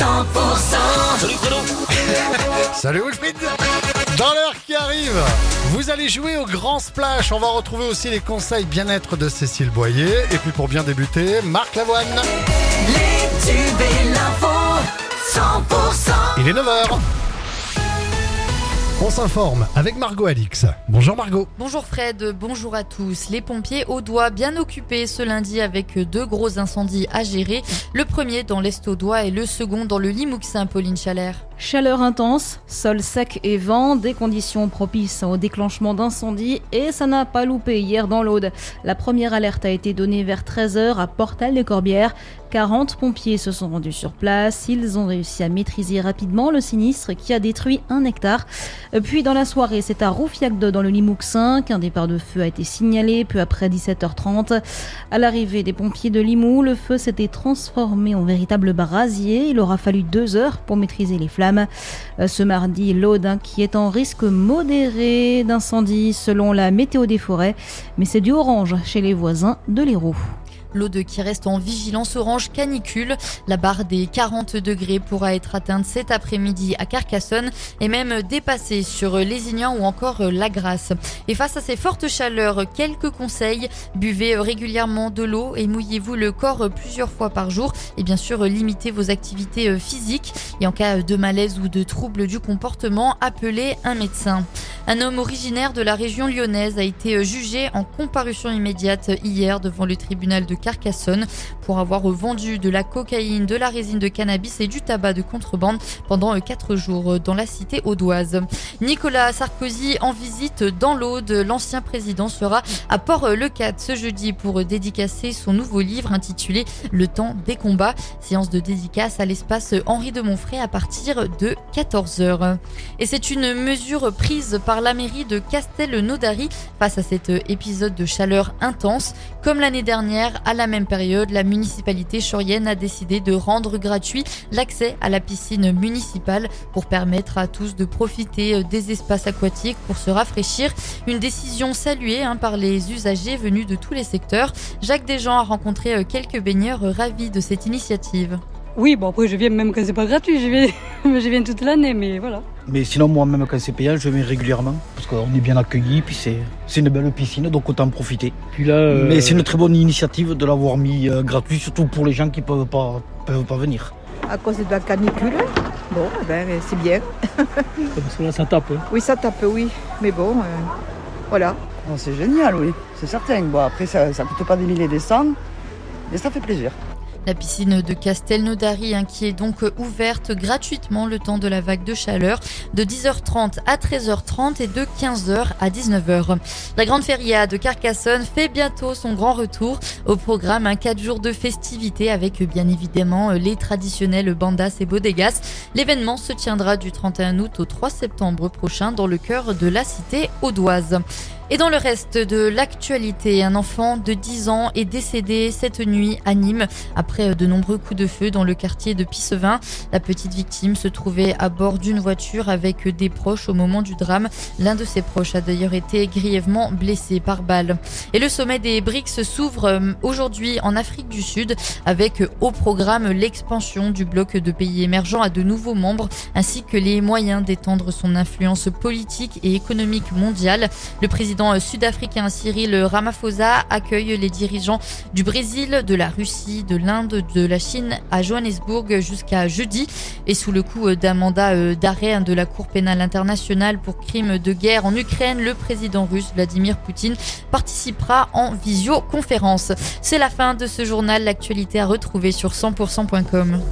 Salut Bruno Salut Wilfried Dans l'heure qui arrive, vous allez jouer au Grand Splash. On va retrouver aussi les conseils bien-être de Cécile Boyer. Et puis pour bien débuter, Marc Lavoine. Les tubes et l'info, 100%. Il est 9h. On s'informe avec Margot Alix. Bonjour Margot. Bonjour Fred, bonjour à tous. Les pompiers au doigt bien occupés ce lundi avec deux gros incendies à gérer. Le premier dans l'Est au doigt et le second dans le Limousin, Pauline Chalère. Chaleur intense, sol sec et vent, des conditions propices au déclenchement d'incendies et ça n'a pas loupé hier dans l'Aude. La première alerte a été donnée vers 13h à Portal-les-Corbières. 40 pompiers se sont rendus sur place. Ils ont réussi à maîtriser rapidement le sinistre qui a détruit un hectare. Puis dans la soirée, c'est à Roufiac-2 dans le Limoux qu'un départ de feu a été signalé peu après 17h30. À l'arrivée des pompiers de Limoux, le feu s'était transformé en véritable brasier. Il aura fallu deux heures pour maîtriser les flammes. Ce mardi, l'Aude qui est en risque modéré d'incendie selon la météo des forêts, mais c'est du orange chez les voisins de l'Hérault. L'Aude qui reste en vigilance orange canicule. La barre des 40 degrés pourra être atteinte cet après-midi à Carcassonne et même dépassée sur Lézignan ou encore La Grasse. Et face à ces fortes chaleurs, quelques conseils. Buvez régulièrement de l'eau et mouillez-vous le corps plusieurs fois par jour. Et bien sûr, limitez vos activités physiques. Et en cas de malaise ou de troubles du comportement, appelez un médecin. Un homme originaire de la région lyonnaise a été jugé en comparution immédiate hier devant le tribunal de Carcassonne pour avoir vendu de la cocaïne, de la résine de cannabis et du tabac de contrebande pendant quatre jours dans la cité audoise. Nicolas Sarkozy en visite dans l'Aude. L'ancien président sera à Port-le-Cat ce jeudi pour dédicacer son nouveau livre intitulé Le temps des combats. Séance de dédicace à l'espace Henri de Montfray à partir de 14h. Et c'est une mesure prise par la mairie de Castelnaudary face à cet épisode de chaleur intense. Comme l'année dernière, à la même période, la municipalité chorienne a décidé de rendre gratuit l'accès à la piscine municipale pour permettre à tous de profiter des espaces aquatiques pour se rafraîchir. Une décision saluée hein, par les usagers venus de tous les secteurs. Jacques Desjans a rencontré quelques baigneurs ravis de cette initiative. Oui, bon après je viens même quand c'est pas gratuit, je viens, je viens toute l'année, mais voilà. Mais sinon moi même quand c'est payant, je viens régulièrement parce qu'on est bien accueillis, puis c'est c'est une belle piscine, donc autant en profiter. Puis là, euh, Mais c'est une très bonne initiative de l'avoir mis euh, gratuit, surtout pour les gens qui peuvent pas peuvent pas venir. À cause de la canicule, bon, eh ben, c'est bien. parce que là ça tape. hein. Oui, ça tape, oui. Mais bon, euh, voilà. C'est génial, oui, c'est certain. Bon, après, ça ne coûte pas des milliers des cents, mais ça fait plaisir. La piscine de Castelnaudary hein, qui est donc ouverte gratuitement le temps de la vague de chaleur de 10h30 à 13h30 et de 15h à 19h. La grande feria de Carcassonne fait bientôt son grand retour au programme un 4 jours de festivités avec bien évidemment les traditionnels bandas et bodegas. L'événement se tiendra du 31 août au 3 septembre prochain dans le cœur de la cité audoise. Et dans le reste de l'actualité, un enfant de 10 ans est décédé cette nuit à Nîmes après de nombreux coups de feu dans le quartier de Pissevin. La petite victime se trouvait à bord d'une voiture avec des proches au moment du drame. L'un de ses proches a d'ailleurs été grièvement blessé par balle. Et le sommet des BRICS s'ouvre aujourd'hui en Afrique du Sud avec au programme l'expansion du bloc de pays émergents à de nouveaux membres ainsi que les moyens d'étendre son influence politique et économique mondiale. Le président sud-africain Cyril Ramaphosa accueille les dirigeants du Brésil, de la Russie, de l'Inde, de la Chine à Johannesburg jusqu'à jeudi. Et sous le coup d'un mandat d'arrêt de la Cour pénale internationale pour crimes de guerre en Ukraine, le président russe Vladimir Poutine participera en visioconférence. C'est la fin de ce journal. L'actualité à retrouver sur 100%.com.